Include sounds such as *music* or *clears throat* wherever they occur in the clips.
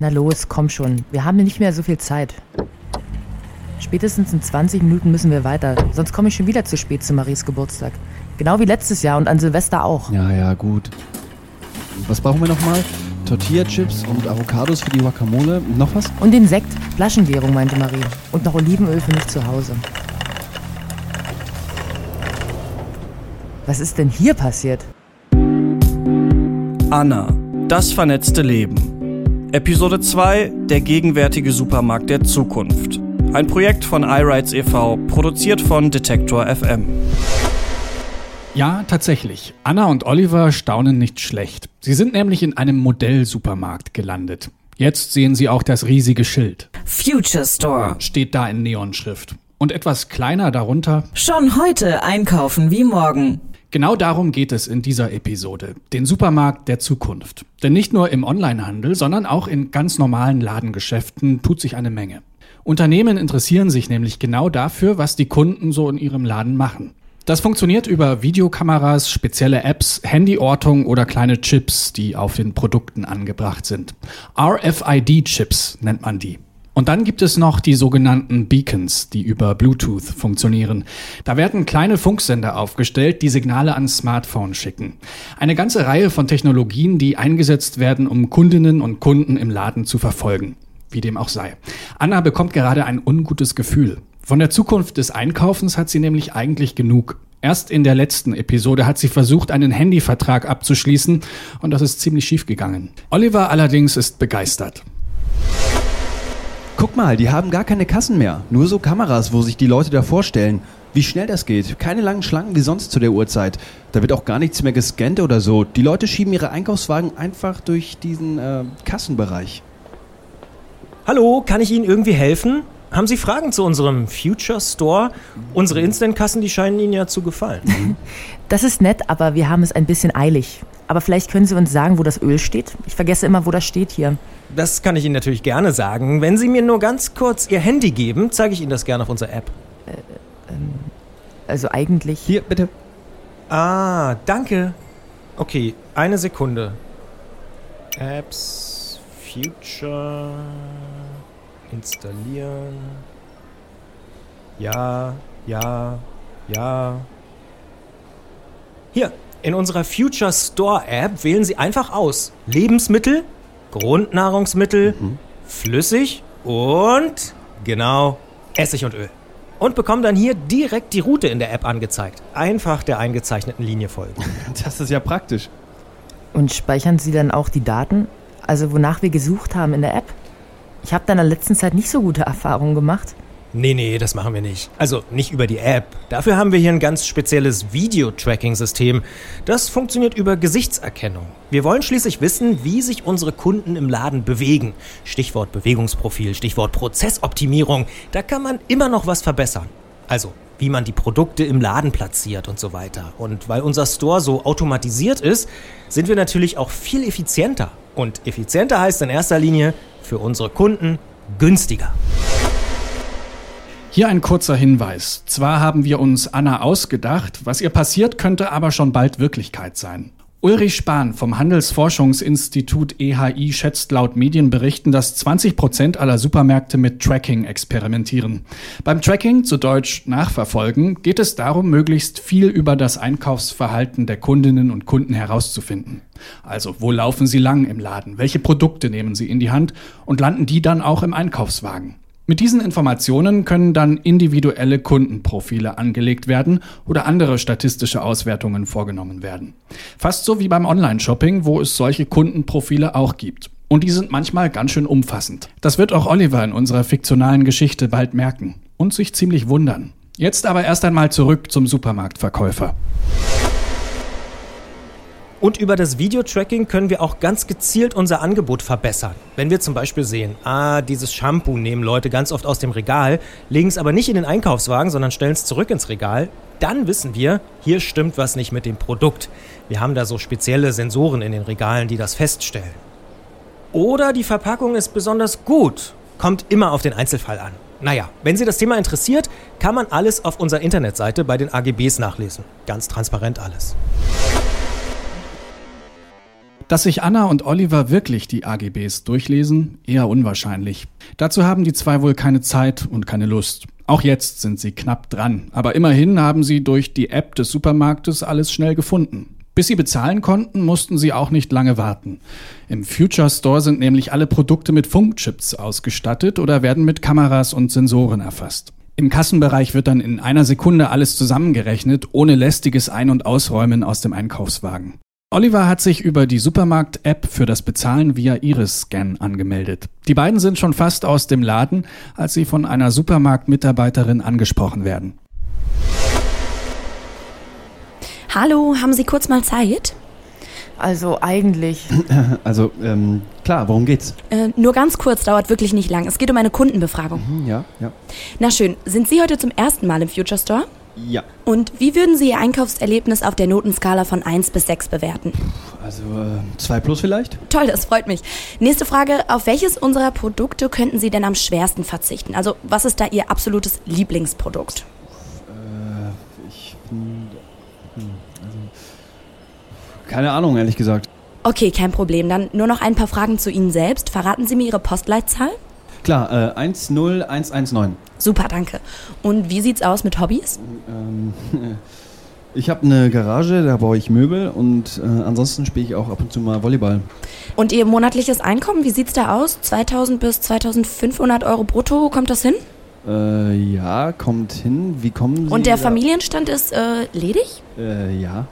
Na los, komm schon. Wir haben nicht mehr so viel Zeit. Spätestens in 20 Minuten müssen wir weiter, sonst komme ich schon wieder zu spät zu Maries Geburtstag. Genau wie letztes Jahr und an Silvester auch. Ja, ja, gut. Was brauchen wir nochmal? Tortilla-Chips und Avocados für die Guacamole. Noch was? Und den Sekt, Flaschengärung, meinte Marie. Und noch Olivenöl für mich zu Hause. Was ist denn hier passiert? Anna, das vernetzte Leben. Episode 2, der gegenwärtige Supermarkt der Zukunft. Ein Projekt von iRights e.V., produziert von Detektor FM. Ja, tatsächlich. Anna und Oliver staunen nicht schlecht. Sie sind nämlich in einem Modellsupermarkt gelandet. Jetzt sehen sie auch das riesige Schild. Future Store. Steht da in Neonschrift. Und etwas kleiner darunter. Schon heute einkaufen wie morgen. Genau darum geht es in dieser Episode. Den Supermarkt der Zukunft. Denn nicht nur im Onlinehandel, sondern auch in ganz normalen Ladengeschäften tut sich eine Menge. Unternehmen interessieren sich nämlich genau dafür, was die Kunden so in ihrem Laden machen. Das funktioniert über Videokameras, spezielle Apps, Handyortung oder kleine Chips, die auf den Produkten angebracht sind. RFID-Chips nennt man die. Und dann gibt es noch die sogenannten Beacons, die über Bluetooth funktionieren. Da werden kleine Funksender aufgestellt, die Signale ans Smartphone schicken. Eine ganze Reihe von Technologien, die eingesetzt werden, um Kundinnen und Kunden im Laden zu verfolgen. Wie dem auch sei. Anna bekommt gerade ein ungutes Gefühl. Von der Zukunft des Einkaufens hat sie nämlich eigentlich genug. Erst in der letzten Episode hat sie versucht, einen Handyvertrag abzuschließen und das ist ziemlich schief gegangen. Oliver allerdings ist begeistert. Guck mal, die haben gar keine Kassen mehr. Nur so Kameras, wo sich die Leute da vorstellen. Wie schnell das geht. Keine langen Schlangen wie sonst zu der Uhrzeit. Da wird auch gar nichts mehr gescannt oder so. Die Leute schieben ihre Einkaufswagen einfach durch diesen äh, Kassenbereich. Hallo, kann ich Ihnen irgendwie helfen? Haben Sie Fragen zu unserem Future Store? Unsere Instant-Kassen, die scheinen Ihnen ja zu gefallen. *laughs* Das ist nett, aber wir haben es ein bisschen eilig. Aber vielleicht können Sie uns sagen, wo das Öl steht? Ich vergesse immer, wo das steht hier. Das kann ich Ihnen natürlich gerne sagen. Wenn Sie mir nur ganz kurz Ihr Handy geben, zeige ich Ihnen das gerne auf unserer App. Also eigentlich. Hier, bitte. Ah, danke. Okay, eine Sekunde. Apps, Future, installieren. Ja, ja, ja. Hier, in unserer Future Store App wählen Sie einfach aus Lebensmittel, Grundnahrungsmittel, flüssig und genau Essig und Öl. Und bekommen dann hier direkt die Route in der App angezeigt. Einfach der eingezeichneten Linie folgen. *laughs* Das ist ja praktisch. Und speichern Sie dann auch die Daten? Also wonach wir gesucht haben in der App? Ich habe da in der letzten Zeit nicht so gute Erfahrungen gemacht. Nee, nee, das machen wir nicht. Also nicht über die App. Dafür haben wir hier ein ganz spezielles Video-Tracking-System. Das funktioniert über Gesichtserkennung. Wir wollen schließlich wissen, wie sich unsere Kunden im Laden bewegen. Stichwort Bewegungsprofil, Stichwort Prozessoptimierung. Da kann man immer noch was verbessern. Also, wie man die Produkte im Laden platziert und so weiter. Und weil unser Store so automatisiert ist, sind wir natürlich auch viel effizienter. Und effizienter heißt in erster Linie für unsere Kunden günstiger. Hier ein kurzer Hinweis. Zwar haben wir uns Anna ausgedacht, was ihr passiert, könnte aber schon bald Wirklichkeit sein. Ulrich Spahn vom Handelsforschungsinstitut EHI schätzt laut Medienberichten, dass 20 Prozent aller Supermärkte mit Tracking experimentieren. Beim Tracking, zu Deutsch Nachverfolgen, geht es darum, möglichst viel über das Einkaufsverhalten der Kundinnen und Kunden herauszufinden. Also, wo laufen sie lang im Laden? Welche Produkte nehmen sie in die Hand? Und landen die dann auch im Einkaufswagen? Mit diesen Informationen können dann individuelle Kundenprofile angelegt werden oder andere statistische Auswertungen vorgenommen werden. Fast so wie beim Online-Shopping, wo es solche Kundenprofile auch gibt. Und die sind manchmal ganz schön umfassend. Das wird auch Oliver in unserer fiktionalen Geschichte bald merken und sich ziemlich wundern. Jetzt aber erst einmal zurück zum Supermarktverkäufer. Und über das Videotracking können wir auch ganz gezielt unser Angebot verbessern. Wenn wir zum Beispiel sehen, ah, dieses Shampoo nehmen Leute ganz oft aus dem Regal, legen es aber nicht in den Einkaufswagen, sondern stellen es zurück ins Regal, dann wissen wir, hier stimmt was nicht mit dem Produkt. Wir haben da so spezielle Sensoren in den Regalen, die das feststellen. Oder die Verpackung ist besonders gut. Kommt immer auf den Einzelfall an. Naja, wenn Sie das Thema interessiert, kann man alles auf unserer Internetseite bei den AGBs nachlesen. Ganz transparent alles. Dass sich Anna und Oliver wirklich die AGBs durchlesen, eher unwahrscheinlich. Dazu haben die zwei wohl keine Zeit und keine Lust. Auch jetzt sind sie knapp dran, aber immerhin haben sie durch die App des Supermarktes alles schnell gefunden. Bis sie bezahlen konnten, mussten sie auch nicht lange warten. Im Future Store sind nämlich alle Produkte mit Funkchips ausgestattet oder werden mit Kameras und Sensoren erfasst. Im Kassenbereich wird dann in einer Sekunde alles zusammengerechnet, ohne lästiges Ein- und Ausräumen aus dem Einkaufswagen. Oliver hat sich über die Supermarkt-App für das Bezahlen via Iris-Scan angemeldet. Die beiden sind schon fast aus dem Laden, als sie von einer Supermarkt-Mitarbeiterin angesprochen werden. Hallo, haben Sie kurz mal Zeit? Also eigentlich. *clears throat* Also, ähm, klar, worum geht's? Äh, nur ganz kurz, dauert wirklich nicht lang. Es geht um eine Kundenbefragung. Hm, ja, ja. Na schön, sind Sie heute zum ersten Mal im Future Store? Ja. Und wie würden Sie Ihr Einkaufserlebnis auf der Notenskala von 1 bis 6 bewerten? Also, äh, zwei plus vielleicht? Toll, das freut mich. Nächste Frage, auf welches unserer Produkte könnten Sie denn am schwersten verzichten? Also, was ist da Ihr absolutes Lieblingsprodukt? Äh, ich bin. Hm, also. Keine Ahnung, ehrlich gesagt. Okay, kein Problem. Dann nur noch ein paar Fragen zu Ihnen selbst. Verraten Sie mir Ihre Postleitzahl? Klar, äh, 10119. Super, danke. Und wie sieht's aus mit Hobbys? Ähm, *laughs* ich habe eine Garage, da baue ich Möbel und äh, ansonsten spiele ich auch ab und zu mal Volleyball. Und Ihr monatliches Einkommen, wie sieht's da aus? 2000 bis 2500 Euro brutto, kommt das hin? Äh, ja, kommt hin. Wie kommen Sie? Und der da- Familienstand ist äh, ledig? Äh, ja.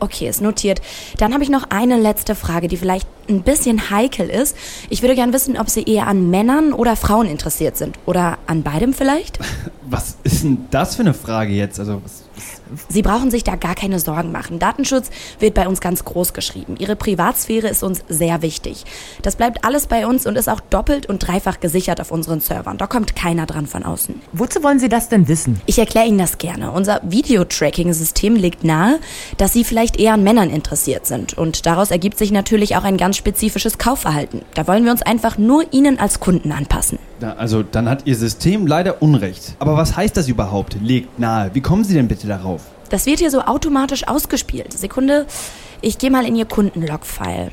Okay, ist notiert. Dann habe ich noch eine letzte Frage, die vielleicht ein bisschen heikel ist. Ich würde gern wissen, ob Sie eher an Männern oder Frauen interessiert sind. Oder an beidem vielleicht? *laughs* Was ist denn das für eine Frage jetzt? Also, was, Sie brauchen sich da gar keine Sorgen machen. Datenschutz wird bei uns ganz groß geschrieben. Ihre Privatsphäre ist uns sehr wichtig. Das bleibt alles bei uns und ist auch doppelt und dreifach gesichert auf unseren Servern. Da kommt keiner dran von außen. Wozu wollen Sie das denn wissen? Ich erkläre Ihnen das gerne. Unser Videotracking-System legt nahe, dass Sie vielleicht eher an Männern interessiert sind. Und daraus ergibt sich natürlich auch ein ganz spezifisches Kaufverhalten. Da wollen wir uns einfach nur Ihnen als Kunden anpassen. Da, also, dann hat Ihr System leider Unrecht. Aber was heißt das überhaupt? Legt nahe. Wie kommen Sie denn bitte darauf? Das wird hier so automatisch ausgespielt. Sekunde, ich gehe mal in Ihr Kundenlog-File.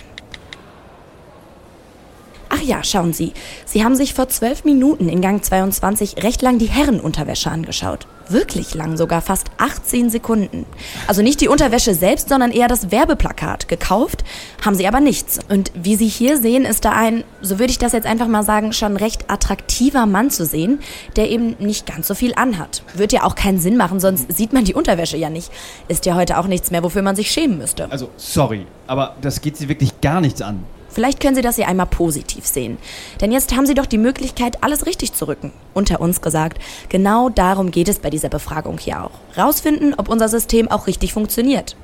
Ach ja, schauen Sie. Sie haben sich vor zwölf Minuten in Gang 22 recht lang die Herrenunterwäsche angeschaut. Wirklich lang, sogar fast 18 Sekunden. Also nicht die Unterwäsche selbst, sondern eher das Werbeplakat. Gekauft haben Sie aber nichts. Und wie Sie hier sehen, ist da ein, so würde ich das jetzt einfach mal sagen, schon recht attraktiver Mann zu sehen, der eben nicht ganz so viel anhat. Wird ja auch keinen Sinn machen, sonst sieht man die Unterwäsche ja nicht. Ist ja heute auch nichts mehr, wofür man sich schämen müsste. Also, sorry, aber das geht Sie wirklich gar nichts an. Vielleicht können Sie das hier einmal positiv sehen. Denn jetzt haben Sie doch die Möglichkeit, alles richtig zu rücken. Unter uns gesagt, genau darum geht es bei dieser Befragung hier auch. Rausfinden, ob unser System auch richtig funktioniert.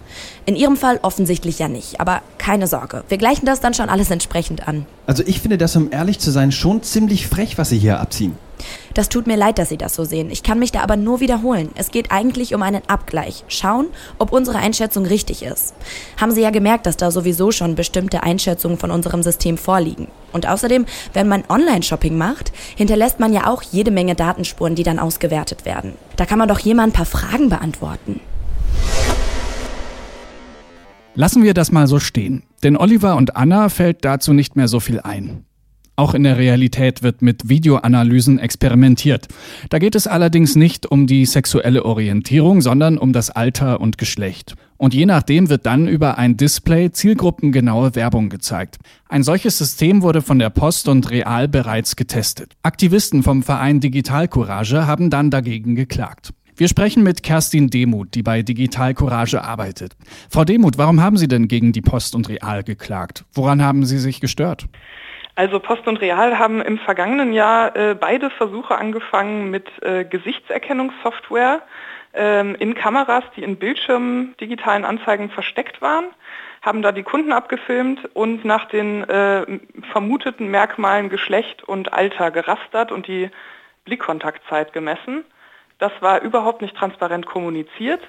In Ihrem Fall offensichtlich ja nicht, aber keine Sorge. Wir gleichen das dann schon alles entsprechend an. Also, ich finde das, um ehrlich zu sein, schon ziemlich frech, was Sie hier abziehen. Das tut mir leid, dass Sie das so sehen. Ich kann mich da aber nur wiederholen. Es geht eigentlich um einen Abgleich. Schauen, ob unsere Einschätzung richtig ist. Haben Sie ja gemerkt, dass da sowieso schon bestimmte Einschätzungen von unserem System vorliegen. Und außerdem, wenn man Online-Shopping macht, hinterlässt man ja auch jede Menge Datenspuren, die dann ausgewertet werden. Da kann man doch mal ein paar Fragen beantworten. Lassen wir das mal so stehen, denn Oliver und Anna fällt dazu nicht mehr so viel ein. Auch in der Realität wird mit Videoanalysen experimentiert. Da geht es allerdings nicht um die sexuelle Orientierung, sondern um das Alter und Geschlecht. Und je nachdem wird dann über ein Display zielgruppengenaue Werbung gezeigt. Ein solches System wurde von der Post und Real bereits getestet. Aktivisten vom Verein Digital Courage haben dann dagegen geklagt. Wir sprechen mit Kerstin Demuth, die bei Digital Courage arbeitet. Frau Demuth, warum haben Sie denn gegen die Post und Real geklagt? Woran haben Sie sich gestört? Also Post und Real haben im vergangenen Jahr äh, beide Versuche angefangen mit äh, Gesichtserkennungssoftware ähm, in Kameras, die in Bildschirmen digitalen Anzeigen versteckt waren, haben da die Kunden abgefilmt und nach den äh, vermuteten Merkmalen Geschlecht und Alter gerastert und die Blickkontaktzeit gemessen. Das war überhaupt nicht transparent kommuniziert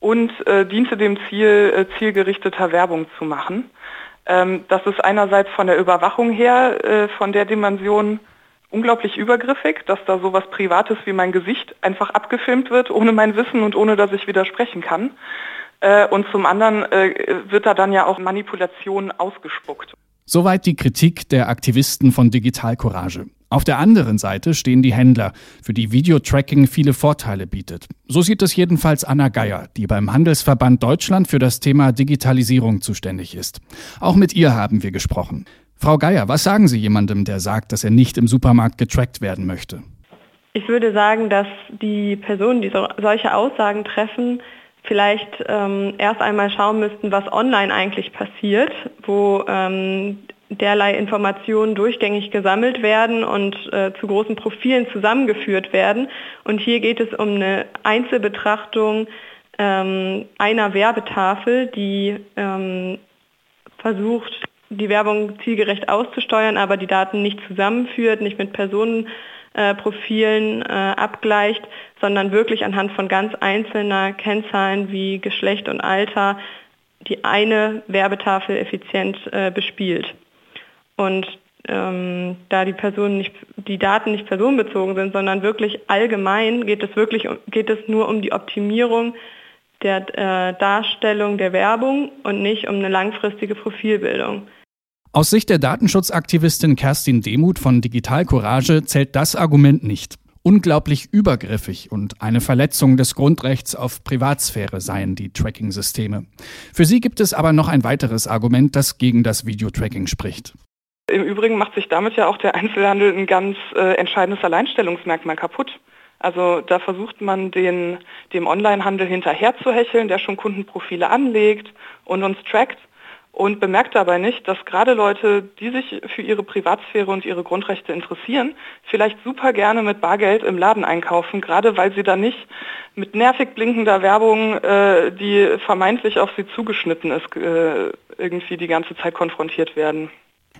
und äh, diente dem Ziel, äh, zielgerichteter Werbung zu machen. Ähm, das ist einerseits von der Überwachung her, äh, von der Dimension unglaublich übergriffig, dass da sowas Privates wie mein Gesicht einfach abgefilmt wird, ohne mein Wissen und ohne dass ich widersprechen kann. Äh, und zum anderen äh, wird da dann ja auch Manipulation ausgespuckt. Soweit die Kritik der Aktivisten von Digital Courage. Auf der anderen Seite stehen die Händler, für die Videotracking viele Vorteile bietet. So sieht es jedenfalls Anna Geier, die beim Handelsverband Deutschland für das Thema Digitalisierung zuständig ist. Auch mit ihr haben wir gesprochen. Frau Geier, was sagen Sie jemandem, der sagt, dass er nicht im Supermarkt getrackt werden möchte? Ich würde sagen, dass die Personen, die so, solche Aussagen treffen, vielleicht ähm, erst einmal schauen müssten, was online eigentlich passiert, wo ähm, derlei Informationen durchgängig gesammelt werden und äh, zu großen Profilen zusammengeführt werden. Und hier geht es um eine Einzelbetrachtung ähm, einer Werbetafel, die ähm, versucht, die Werbung zielgerecht auszusteuern, aber die Daten nicht zusammenführt, nicht mit Personenprofilen äh, abgleicht, sondern wirklich anhand von ganz einzelner Kennzahlen wie Geschlecht und Alter die eine Werbetafel effizient äh, bespielt. Und ähm, da die Personen nicht, die Daten nicht personenbezogen sind, sondern wirklich allgemein geht es wirklich geht es nur um die Optimierung der äh, Darstellung der Werbung und nicht um eine langfristige Profilbildung. Aus Sicht der Datenschutzaktivistin Kerstin Demuth von Digital Courage zählt das Argument nicht. Unglaublich übergriffig und eine Verletzung des Grundrechts auf Privatsphäre seien die Tracking-Systeme. Für sie gibt es aber noch ein weiteres Argument, das gegen das Videotracking spricht. Im Übrigen macht sich damit ja auch der Einzelhandel ein ganz äh, entscheidendes Alleinstellungsmerkmal kaputt. Also da versucht man den, dem Onlinehandel hinterherzuhecheln, der schon Kundenprofile anlegt und uns trackt und bemerkt dabei nicht, dass gerade Leute, die sich für ihre Privatsphäre und ihre Grundrechte interessieren, vielleicht super gerne mit Bargeld im Laden einkaufen, gerade weil sie da nicht mit nervig blinkender Werbung, äh, die vermeintlich auf sie zugeschnitten ist, äh, irgendwie die ganze Zeit konfrontiert werden.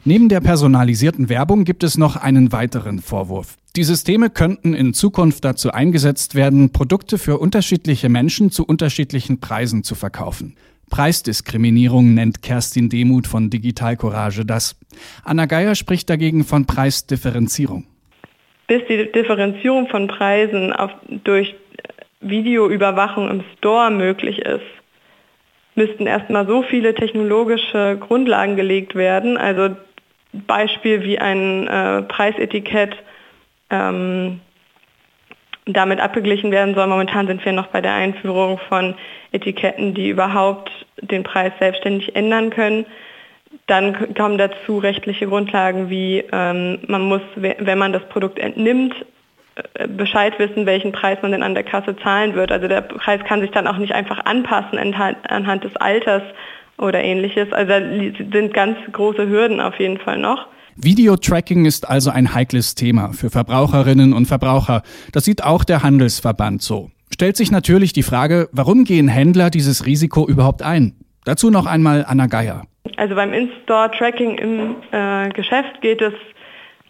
Neben der personalisierten Werbung gibt es noch einen weiteren Vorwurf. Die Systeme könnten in Zukunft dazu eingesetzt werden, Produkte für unterschiedliche Menschen zu unterschiedlichen Preisen zu verkaufen. Preisdiskriminierung nennt Kerstin Demuth von Digital Courage das. Anna Geier spricht dagegen von Preisdifferenzierung. Bis die Differenzierung von Preisen auf, durch Videoüberwachung im Store möglich ist, müssten erstmal so viele technologische Grundlagen gelegt werden. Also Beispiel wie ein äh, Preisetikett ähm, damit abgeglichen werden soll. Momentan sind wir noch bei der Einführung von Etiketten, die überhaupt den Preis selbstständig ändern können. Dann kommen dazu rechtliche Grundlagen wie ähm, man muss, wenn man das Produkt entnimmt, äh, Bescheid wissen, welchen Preis man denn an der Kasse zahlen wird. Also der Preis kann sich dann auch nicht einfach anpassen anhand des Alters oder ähnliches. Also da sind ganz große Hürden auf jeden Fall noch. Videotracking ist also ein heikles Thema für Verbraucherinnen und Verbraucher. Das sieht auch der Handelsverband so. Stellt sich natürlich die Frage, warum gehen Händler dieses Risiko überhaupt ein? Dazu noch einmal Anna Geier. Also beim In-Store-Tracking im äh, Geschäft geht es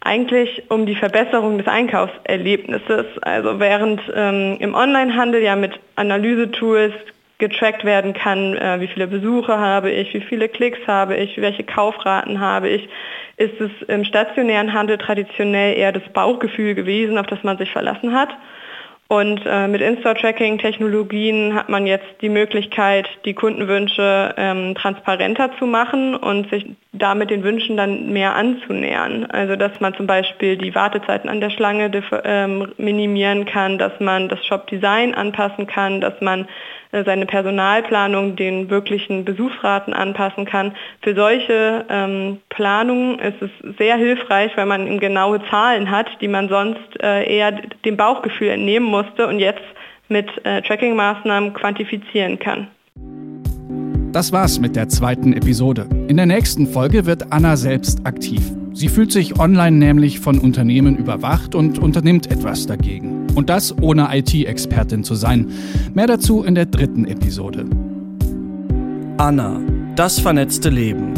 eigentlich um die Verbesserung des Einkaufserlebnisses. Also während ähm, im Onlinehandel ja mit Analysetools getrackt werden kann, äh, wie viele Besuche habe ich, wie viele Klicks habe ich, welche Kaufraten habe ich, ist es im stationären Handel traditionell eher das Bauchgefühl gewesen, auf das man sich verlassen hat. Und äh, mit In-Store-Tracking-Technologien hat man jetzt die Möglichkeit, die Kundenwünsche ähm, transparenter zu machen und sich damit den Wünschen dann mehr anzunähern. Also dass man zum Beispiel die Wartezeiten an der Schlange ähm, minimieren kann, dass man das Shop-Design anpassen kann, dass man äh, seine Personalplanung den wirklichen Besuchsraten anpassen kann. Für solche ähm, Planungen ist es sehr hilfreich, weil man genaue Zahlen hat, die man sonst äh, eher dem Bauchgefühl entnehmen musste und jetzt mit äh, Tracking-Maßnahmen quantifizieren kann. Das war's mit der zweiten Episode. In der nächsten Folge wird Anna selbst aktiv. Sie fühlt sich online nämlich von Unternehmen überwacht und unternimmt etwas dagegen. Und das ohne IT-Expertin zu sein. Mehr dazu in der dritten Episode. Anna, das vernetzte Leben.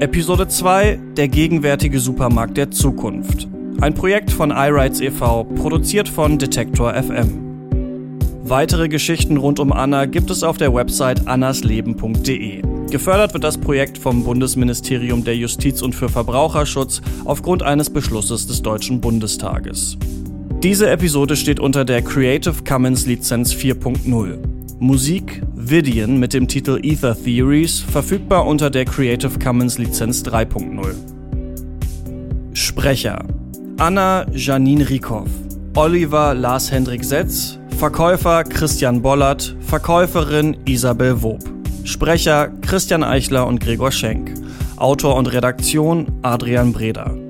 Episode 2, der gegenwärtige Supermarkt der Zukunft. Ein Projekt von iRights e.V., produziert von Detektor FM. Weitere Geschichten rund um Anna gibt es auf der Website annasleben.de. Gefördert wird das Projekt vom Bundesministerium der Justiz und für Verbraucherschutz aufgrund eines Beschlusses des Deutschen Bundestages. Diese Episode steht unter der Creative Commons Lizenz 4.0. Musik, Vidian mit dem Titel Ether Theories, verfügbar unter der Creative Commons Lizenz 3.0. Sprecher Anna Janine Riekow, Oliver Lars Hendrik Setz, Verkäufer Christian Bollert, Verkäuferin Isabel Wob. Sprecher Christian Eichler und Gregor Schenk. Autor und Redaktion Adrian Breder.